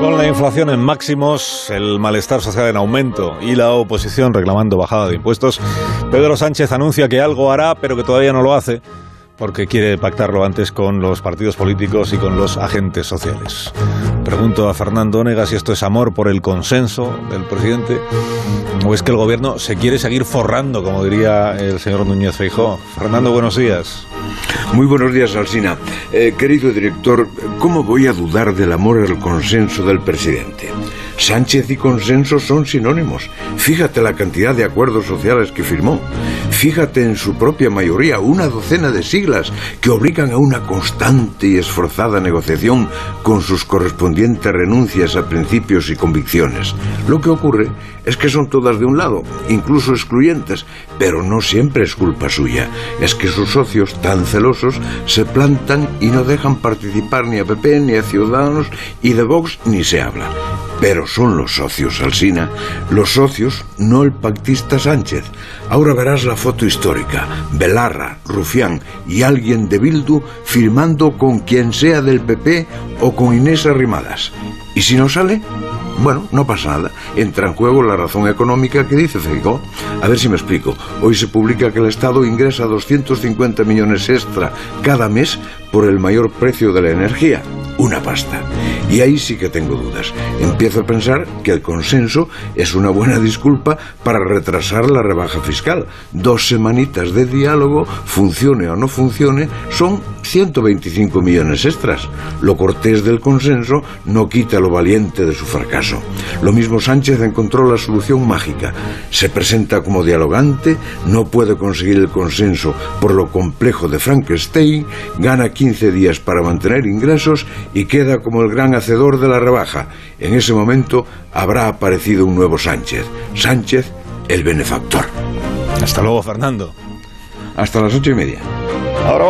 Con la inflación en máximos, el malestar social en aumento y la oposición reclamando bajada de impuestos, Pedro Sánchez anuncia que algo hará, pero que todavía no lo hace porque quiere pactarlo antes con los partidos políticos y con los agentes sociales. Pregunto a Fernando Onega si esto es amor por el consenso del presidente o es que el gobierno se quiere seguir forrando, como diría el señor Núñez Feijó. Fernando, buenos días. Muy buenos días, Alsina. Eh, querido director, ¿cómo voy a dudar del amor al consenso del presidente? Sánchez y consenso son sinónimos. Fíjate la cantidad de acuerdos sociales que firmó. Fíjate en su propia mayoría, una docena de siglas que obligan a una constante y esforzada negociación con sus correspondientes renuncias a principios y convicciones. Lo que ocurre es que son todas de un lado, incluso excluyentes, pero no siempre es culpa suya. Es que sus socios, tan celosos, se plantan y no dejan participar ni a PP ni a Ciudadanos y de Vox ni se habla. Pero son los socios, Alsina. Los socios, no el pactista Sánchez. Ahora verás la foto histórica. Belarra, Rufián y alguien de Bildu firmando con quien sea del PP o con Inés Arrimadas. ¿Y si no sale? Bueno, no pasa nada. Entra en juego la razón económica que dice Feijóo. A ver si me explico. Hoy se publica que el Estado ingresa 250 millones extra cada mes por el mayor precio de la energía una pasta. Y ahí sí que tengo dudas. Empiezo a pensar que el consenso es una buena disculpa para retrasar la rebaja fiscal. Dos semanitas de diálogo, funcione o no funcione, son 125 millones extras. Lo cortés del consenso no quita lo valiente de su fracaso. Lo mismo Sánchez encontró la solución mágica. Se presenta como dialogante, no puede conseguir el consenso por lo complejo de Frankenstein, gana 15 días para mantener ingresos y queda como el gran hacedor de la rebaja. En ese momento habrá aparecido un nuevo Sánchez. Sánchez, el benefactor. Hasta luego, Fernando. Hasta las ocho y media. Ahora vamos